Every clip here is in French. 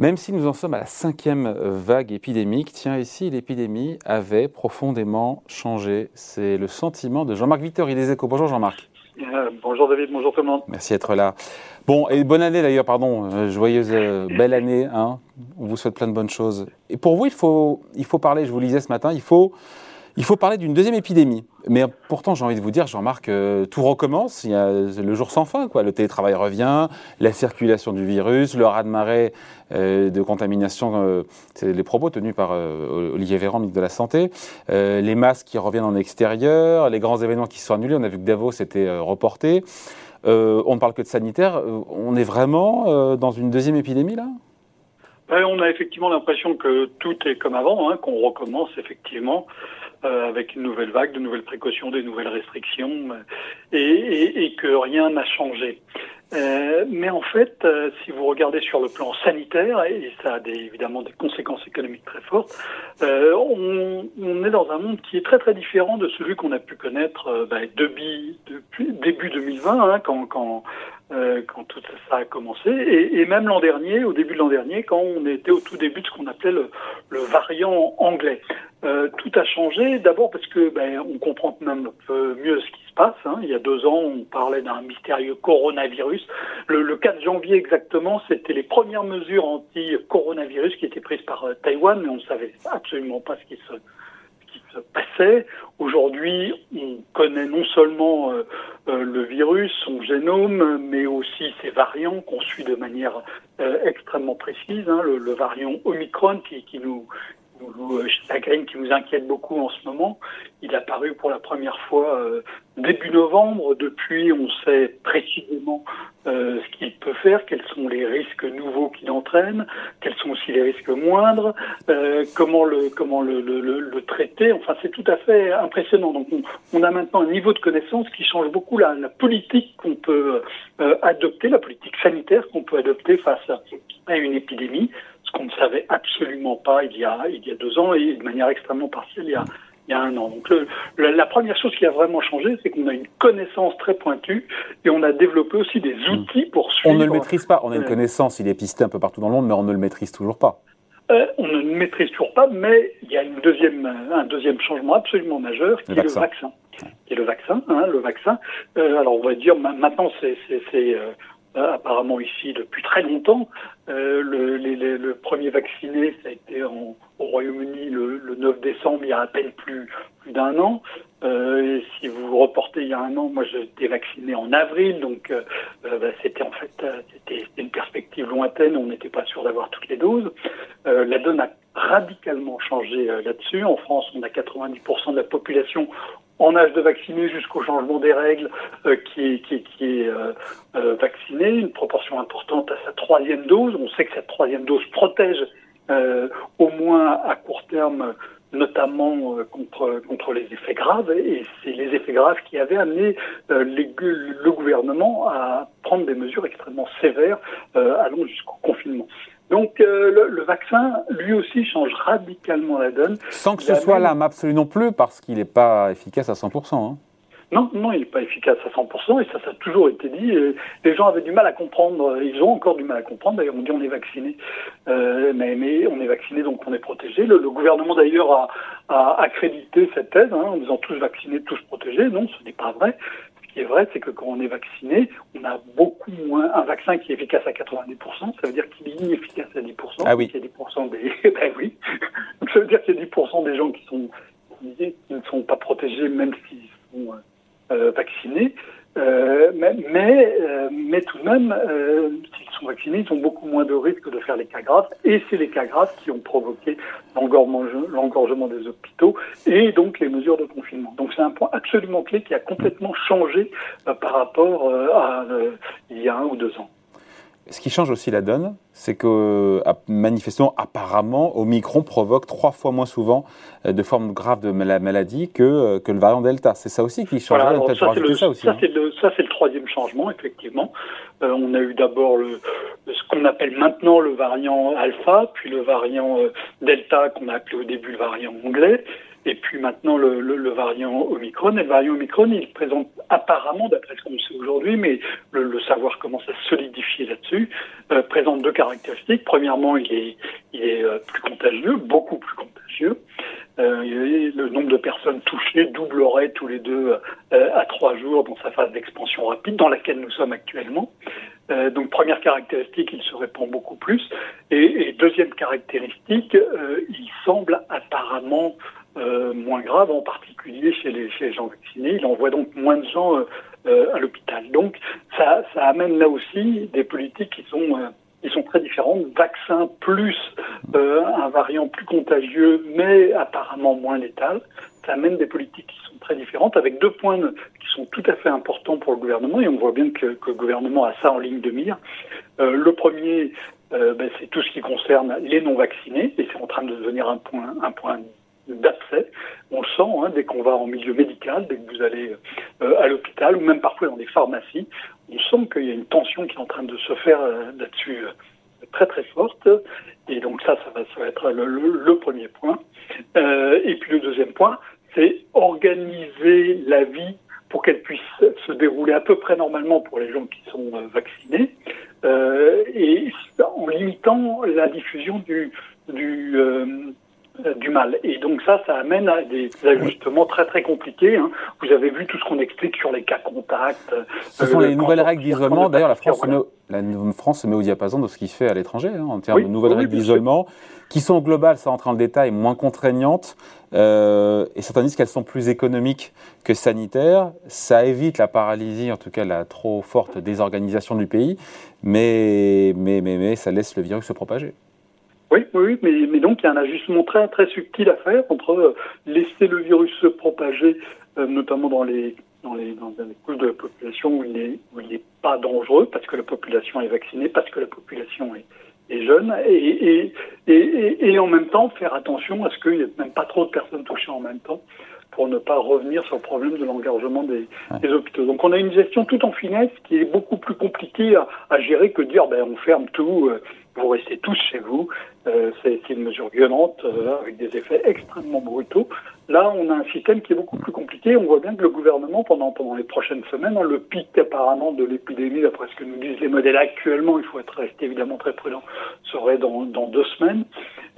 Même si nous en sommes à la cinquième vague épidémique, tiens, ici, l'épidémie avait profondément changé. C'est le sentiment de Jean-Marc Victor, il est échos. Bonjour Jean-Marc. Euh, bonjour David, bonjour tout le monde. Merci d'être là. Bon, et bonne année d'ailleurs, pardon, euh, joyeuse, euh, belle année. Hein. On vous souhaite plein de bonnes choses. Et pour vous, il faut, il faut parler, je vous le disais ce matin, il faut il faut parler d'une deuxième épidémie. Mais pourtant, j'ai envie de vous dire, Jean-Marc, euh, tout recommence. Il y a le jour sans fin. Quoi. Le télétravail revient, la circulation du virus, le raz-de-marée euh, de contamination. Euh, c'est les propos tenus par Olivier Véran, ministre de la Santé. les masques qui reviennent en extérieur, les grands événements qui sont annulés. On a vu que Davos était reporté. on ne parle que de sanitaire. On est vraiment dans une deuxième épidémie, là? On a effectivement l'impression que tout est comme avant, hein, qu'on recommence effectivement. Euh, avec une nouvelle vague, de nouvelles précautions, des nouvelles restrictions, euh, et, et, et, que rien n'a changé. Euh, mais en fait, euh, si vous regardez sur le plan sanitaire, et ça a des, évidemment des conséquences économiques très fortes, euh, on, on, est dans un monde qui est très très différent de celui qu'on a pu connaître bah, depuis, depuis début 2020, hein, quand, quand, quand tout ça a commencé, et, et même l'an dernier, au début de l'an dernier, quand on était au tout début de ce qu'on appelait le, le variant anglais. Euh, tout a changé, d'abord parce que ben, on comprend même un peu mieux ce qui se passe. Hein. Il y a deux ans, on parlait d'un mystérieux coronavirus. Le, le 4 janvier exactement, c'était les premières mesures anti-coronavirus qui étaient prises par euh, Taïwan, mais on ne savait absolument pas ce qui se, passait. Aujourd'hui, on connaît non seulement euh, euh, le virus, son génome, mais aussi ses variants qu'on suit de manière extrêmement précise. Hein. Le, variant Omicron qui nous chagrin qui nous inquiète beaucoup en ce moment. Il est apparu pour la première fois euh, début novembre. Depuis, on sait précisément euh, ce qu'il peut faire, quels sont les risques nouveaux qu'il entraîne, quels sont aussi les risques moindres, euh, comment le comment le, le, traiter. Enfin, c'est tout à fait impressionnant. Donc, on, a maintenant un niveau de connaissance qui change beaucoup la, la politique qu'on peut euh, adopter, la politique sanitaire qu'on peut adopter face à une épidémie ce qu'on ne savait absolument pas il y a, il y a deux ans et de manière extrêmement partielle il y a, il y a un an. Donc le, la première chose qui a vraiment changé, c'est qu'on a une connaissance très pointue et on a développé aussi des hmm. outils pour suivre. On ne le maîtrise pas. On a une connaissance, il est pisté un peu partout dans le monde, mais on ne le maîtrise toujours pas. Euh, on ne le maîtrise toujours pas, mais il y a une deuxième, un deuxième changement absolument majeur qui est le vaccin. Qui est le vaccin, hein, le vaccin. Euh, alors on va dire maintenant c'est euh, euh, apparemment ici depuis très longtemps. Euh, le, premier vacciné, ça a été au Royaume-Uni le, le, 9 décembre, il y a à peine plus, plus d'un an. Euh, si vous reportez il y a un an, moi j'ai été vacciné en avril, donc euh, bah, c'était en fait c'était une perspective lointaine, on n'était pas sûr d'avoir toutes les doses. La donne a radicalement changé là-dessus. En France, on a 90% de la population en âge de vacciner jusqu'au changement des règles qui est, qui, qui est euh, euh, vacciné, une proportion importante à sa troisième dose. On sait que cette troisième dose protège au moins à court terme notamment contre, contre les effets graves, et c'est les effets graves qui avaient amené les, le gouvernement à prendre des mesures extrêmement sévères, allant jusqu'au confinement. Donc euh, le, le, vaccin, lui aussi, change radicalement la donne. Sans que ce soit l'âme absolue non plus, parce qu'il n'est pas efficace à 100%. Hein. Non, non, il n'est pas efficace à 100%, et ça, ça a toujours été dit. Les gens avaient du mal à comprendre, ils ont encore du mal à comprendre. D'ailleurs, on dit on est vacciné, euh, mais, mais, on est vacciné, donc on est protégé. Le, le gouvernement, d'ailleurs, a, a, accrédité cette thèse, hein, en disant tous vaccinés, tous protégés. Non, ce n'est pas vrai qui est vrai, c'est que quand on est vacciné, on a beaucoup moins un vaccin qui est efficace à 90%, ça veut dire qu'il est inefficace à 10%. Ah oui. Il y a 10% des, ben oui. Ça veut dire qu'il y a 10% des gens qui sont qui ne sont pas protégés même vaccinés. Euh, euh, mais, tout de même, euh, s'ils sont vaccinés, ils ont beaucoup moins de risques de faire les cas graves. Et c'est les cas graves qui ont provoqué l'engorgement des hôpitaux et donc les mesures de confinement. Donc c'est un point absolument clé qui a complètement changé par rapport à il y a un ou deux ans. Ce qui change aussi la donne, c'est que manifestement, apparemment, Omicron provoque trois fois moins souvent euh, de formes graves de la maladie que, euh, que le variant Delta. C'est ça aussi qui change. Voilà, ça, c'est le, ça, hein. le, ça, c'est le troisième changement, effectivement. Euh, on a eu d'abord le, ce qu'on appelle maintenant le variant Alpha, puis le variant euh, Delta qu'on a appelé au début le variant anglais. Et puis maintenant le, variant Omicron. Et le variant Omicron, il présente apparemment, d'après ce qu'on sait aujourd'hui, mais le, savoir commence à solidifier là-dessus, euh, présente deux caractéristiques. Premièrement, il est, euh, plus contagieux, beaucoup plus contagieux. Euh, le nombre de personnes touchées doublerait tous les deux à trois jours dans sa phase d'expansion rapide dans laquelle nous sommes actuellement. Donc première caractéristique, il se répand beaucoup plus. Et, deuxième caractéristique, il semble apparemment euh, moins grave, en particulier chez les, gens vaccinés. Il envoie donc moins de gens à l'hôpital. Donc ça, amène là aussi des politiques qui sont très différentes. Vaccin plus un variant plus contagieux, mais apparemment moins létal. Ça amène des politiques qui sont très différentes, avec deux points qui sont tout à fait importants pour le gouvernement, et on voit bien que, le gouvernement a ça en ligne de mire. Euh, le premier, euh, ben, c'est tout ce qui concerne les non-vaccinés, et c'est en train de devenir un point d'accès. On le sent hein, dès qu'on va en milieu médical, dès que vous allez euh, à l'hôpital ou même parfois dans des pharmacies, on sent qu'il y a une tension qui est en train de se faire euh, là-dessus euh, très très forte. Et donc ça, ça va, être le, premier point. et puis le deuxième point, c'est organiser la vie pour qu'elle puisse se dérouler à peu près normalement pour les gens qui sont vaccinés, et en limitant la diffusion du, du mal. Et donc ça, ça amène à des ajustements très très compliqués. Hein. Vous avez vu tout ce qu'on explique sur les cas contacts. Ce sont les nouvelles règles d'isolement. D'ailleurs, la France, se met au, la France se met au diapason de ce qui se fait à l'étranger hein, en termes de nouvelles règles d'isolement, qui sont globales, ça rentre dans le détail, moins contraignantes. Euh, et certains disent qu'elles sont plus économiques que sanitaires. Ça évite la paralysie, en tout cas la trop forte désorganisation du pays, mais, mais, mais, mais ça laisse le virus se propager. Oui, oui, mais, mais donc il y a un ajustement très, très subtil à faire entre euh, laisser le virus se propager, euh, notamment dans les, dans les, dans les couches de la population où il n'est est pas dangereux, parce que la population est vaccinée, parce que la population est, et jeunes, et, et, et, et, en même temps faire attention à ce qu'il n'y ait même pas trop de personnes touchées en même temps pour ne pas revenir sur le problème de l'engorgement des, des, hôpitaux. Donc on a une gestion tout en finesse qui est beaucoup plus compliquée à, à gérer que de dire ben, on ferme tout, euh, vous restez tous chez vous. Euh, c'est une mesure violente euh, avec des effets extrêmement brutaux. Là, on a un système qui est beaucoup plus compliqué. On voit bien que le gouvernement, pendant, pendant les prochaines semaines, hein, le pic apparemment de l'épidémie, d'après ce que nous disent les modèles actuellement, il faut être resté évidemment très prudent, serait dans, dans deux semaines.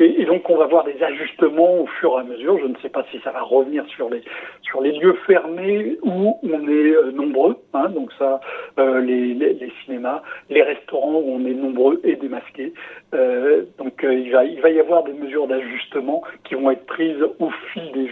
Et, donc, on va voir des ajustements au fur et à mesure. Je ne sais pas si ça va revenir sur les, sur les lieux fermés où on est euh, nombreux. Hein, donc ça, euh, les, les, cinémas, les restaurants où on est nombreux et démasqués. Euh, donc il, va, il va y avoir des mesures d'ajustement qui vont être prises au fil des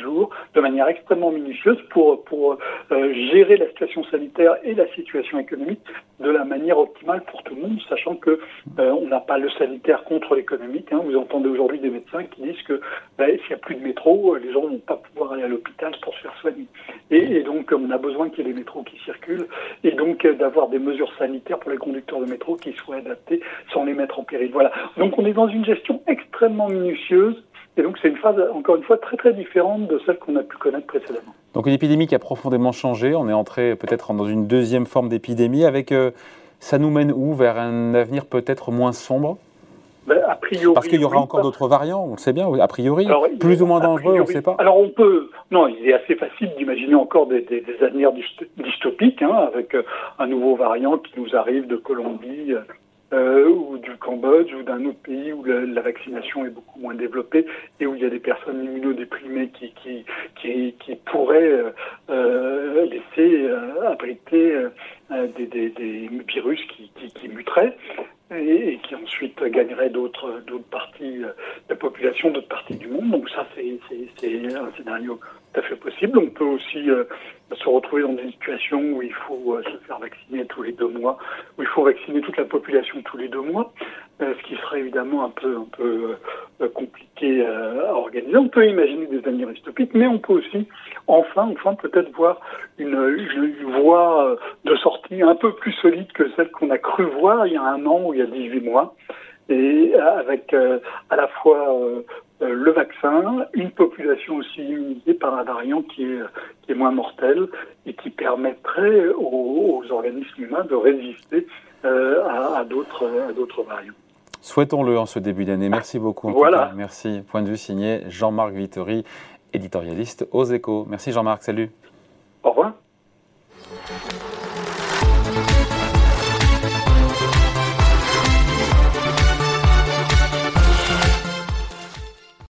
de manière extrêmement minutieuse pour, pour euh, gérer la situation sanitaire et la situation économique de la manière optimale pour tout le monde, sachant que euh, on n'a pas le sanitaire contre l'économique. Hein. Vous entendez aujourd'hui des médecins qui disent que bah, s'il n'y a plus de métro, les gens ne vont pas pouvoir aller à l'hôpital pour se faire soigner. Et, et donc on a besoin qu'il y ait des métros qui circulent et donc d'avoir des mesures sanitaires pour les conducteurs de métro qui soient adaptées sans les mettre en péril. Voilà. Donc on est dans une gestion extrêmement minutieuse et donc c'est une phase, encore une fois, très très différente de celle qu'on a pu connaître précédemment. Donc une épidémie qui a profondément changé, on est entré peut-être dans une deuxième forme d'épidémie, avec euh, ça nous mène où? Vers un avenir peut-être moins sombre? Ben, a priori, Parce qu'il y aura oui, encore d'autres variants, on le sait bien, a priori, Alors, plus ou moins dangereux, priori, on ne sait pas. Alors on peut, non, il est assez facile d'imaginer encore des, des, des avenirs dystopiques, hein, avec euh, un nouveau variant qui nous arrive de Colombie, euh, ou du Cambodge ou d'un autre pays où la, vaccination est beaucoup moins développée et où il y a des personnes immunodéprimées qui, pourraient euh, laisser euh, abriter euh, des, virus qui, muteraient et, qui ensuite gagneraient d'autres parties de la population, d'autres parties du monde. Donc ça, c'est un scénario à fait possible. On peut aussi euh, se retrouver dans des situations où il faut euh, se faire vacciner tous les deux mois, où il faut vacciner toute la population tous les deux mois, euh, ce qui serait évidemment un peu, un peu compliqué à organiser. On peut imaginer des avenirs dystopiques, mais on peut aussi, enfin, enfin peut-être voir une, voie de sortie un peu plus solide que celle qu'on a cru voir il y a un an ou il y a 18 mois et avec à la fois le vaccin, une population aussi immunisée par un variant qui est, qui est moins mortel et qui permettrait aux, aux organismes humains de résister euh, à, à d'autres variants. Souhaitons-le en ce début d'année. Merci beaucoup. En voilà. Merci. Point de vue signé Jean-Marc Vittori éditorialiste aux échos. Merci Jean-Marc, salut. Au revoir.